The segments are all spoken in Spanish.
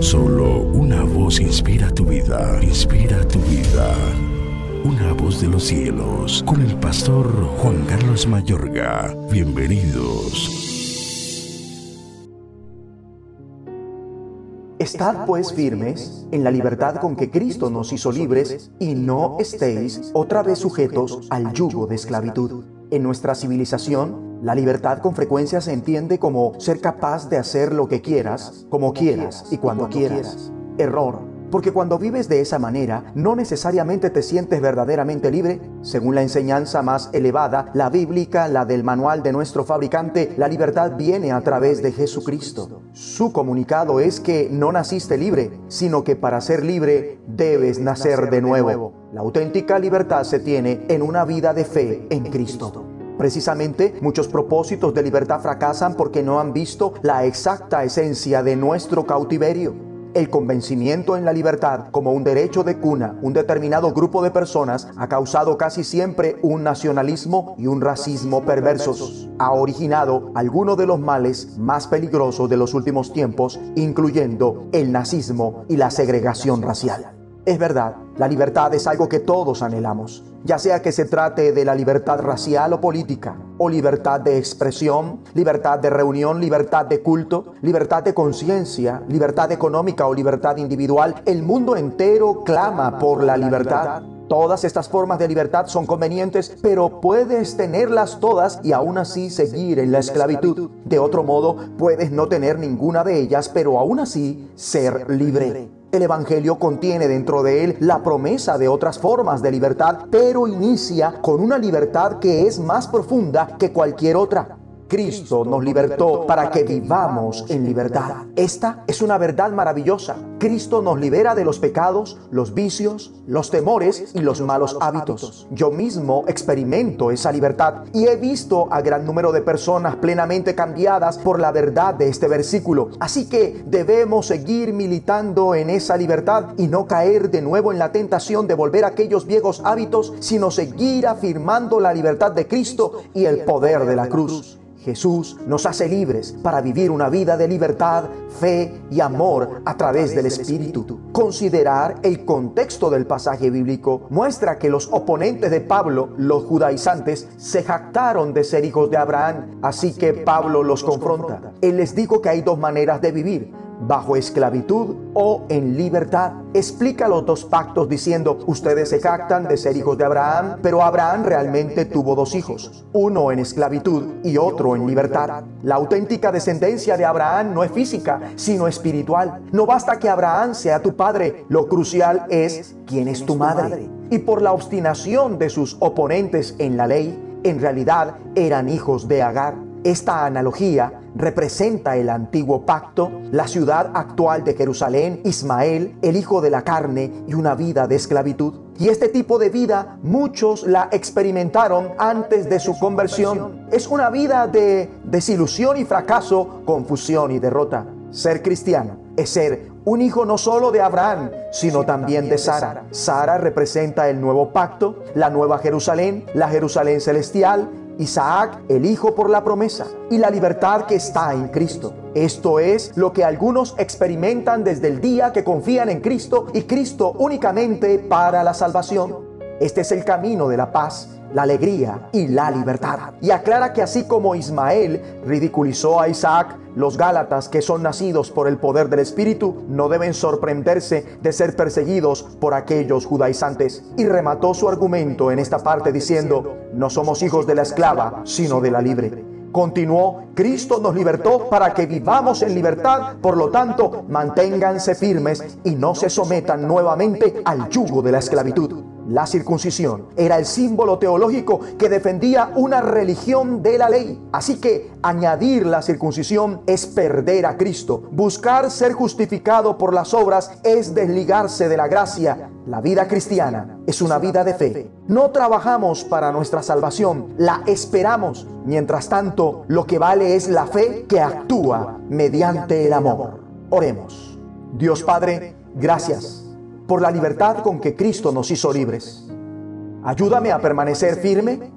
Solo una voz inspira tu vida, inspira tu vida. Una voz de los cielos, con el pastor Juan Carlos Mayorga. Bienvenidos. Estad pues firmes en la libertad con que Cristo nos hizo libres y no estéis otra vez sujetos al yugo de esclavitud. En nuestra civilización, la libertad con frecuencia se entiende como ser capaz de hacer lo que quieras, como quieras y cuando quieras. Error porque cuando vives de esa manera, no necesariamente te sientes verdaderamente libre. Según la enseñanza más elevada, la bíblica, la del manual de nuestro fabricante, la libertad viene a través de Jesucristo. Su comunicado es que no naciste libre, sino que para ser libre debes nacer de nuevo. La auténtica libertad se tiene en una vida de fe en Cristo. Precisamente muchos propósitos de libertad fracasan porque no han visto la exacta esencia de nuestro cautiverio el convencimiento en la libertad como un derecho de cuna, un determinado grupo de personas ha causado casi siempre un nacionalismo y un racismo perversos. Ha originado algunos de los males más peligrosos de los últimos tiempos, incluyendo el nazismo y la segregación racial. Es verdad, la libertad es algo que todos anhelamos, ya sea que se trate de la libertad racial o política, o libertad de expresión, libertad de reunión, libertad de culto, libertad de conciencia, libertad económica o libertad individual. El mundo entero clama por la libertad. Todas estas formas de libertad son convenientes, pero puedes tenerlas todas y aún así seguir en la esclavitud. De otro modo, puedes no tener ninguna de ellas, pero aún así ser libre. El Evangelio contiene dentro de él la promesa de otras formas de libertad, pero inicia con una libertad que es más profunda que cualquier otra. Cristo nos libertó para que vivamos en libertad. Esta es una verdad maravillosa. Cristo nos libera de los pecados, los vicios, los temores y los malos hábitos. Yo mismo experimento esa libertad y he visto a gran número de personas plenamente cambiadas por la verdad de este versículo. Así que debemos seguir militando en esa libertad y no caer de nuevo en la tentación de volver a aquellos viejos hábitos, sino seguir afirmando la libertad de Cristo y el poder de la cruz. Jesús nos hace libres para vivir una vida de libertad, fe y amor a través del Espíritu. Considerar el contexto del pasaje bíblico muestra que los oponentes de Pablo, los judaizantes, se jactaron de ser hijos de Abraham, así que Pablo los confronta. Él les dijo que hay dos maneras de vivir bajo esclavitud o en libertad. Explica los dos pactos diciendo, ustedes se jactan de ser hijos de Abraham, pero Abraham realmente tuvo dos hijos, uno en esclavitud y otro en libertad. La auténtica descendencia de Abraham no es física, sino espiritual. No basta que Abraham sea tu padre, lo crucial es quién es tu madre. Y por la obstinación de sus oponentes en la ley, en realidad eran hijos de Agar. Esta analogía representa el antiguo pacto, la ciudad actual de Jerusalén, Ismael, el hijo de la carne y una vida de esclavitud. Y este tipo de vida muchos la experimentaron antes de su conversión. Es una vida de desilusión y fracaso, confusión y derrota. Ser cristiano es ser un hijo no solo de Abraham, sino también de Sara. Sara representa el nuevo pacto, la nueva Jerusalén, la Jerusalén celestial Isaac, el Hijo por la promesa, y la libertad que está en Cristo. Esto es lo que algunos experimentan desde el día que confían en Cristo y Cristo únicamente para la salvación. Este es el camino de la paz la alegría y la libertad. Y aclara que así como Ismael ridiculizó a Isaac, los Gálatas que son nacidos por el poder del Espíritu no deben sorprenderse de ser perseguidos por aquellos judaizantes. Y remató su argumento en esta parte diciendo, no somos hijos de la esclava, sino de la libre. Continuó, Cristo nos libertó para que vivamos en libertad, por lo tanto, manténganse firmes y no se sometan nuevamente al yugo de la esclavitud. La circuncisión era el símbolo teológico que defendía una religión de la ley. Así que añadir la circuncisión es perder a Cristo. Buscar ser justificado por las obras es desligarse de la gracia. La vida cristiana es una vida de fe. No trabajamos para nuestra salvación, la esperamos. Mientras tanto, lo que vale es la fe que actúa mediante el amor. Oremos. Dios Padre, gracias por la libertad con que Cristo nos hizo libres. Ayúdame a permanecer firme,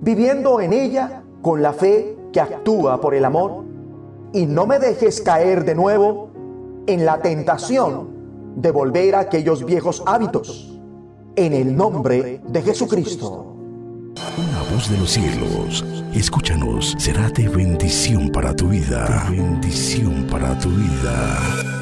viviendo en ella con la fe que actúa por el amor, y no me dejes caer de nuevo en la tentación de volver a aquellos viejos hábitos. En el nombre de Jesucristo. Una voz de los cielos, escúchanos, será de bendición para tu vida. De bendición para tu vida.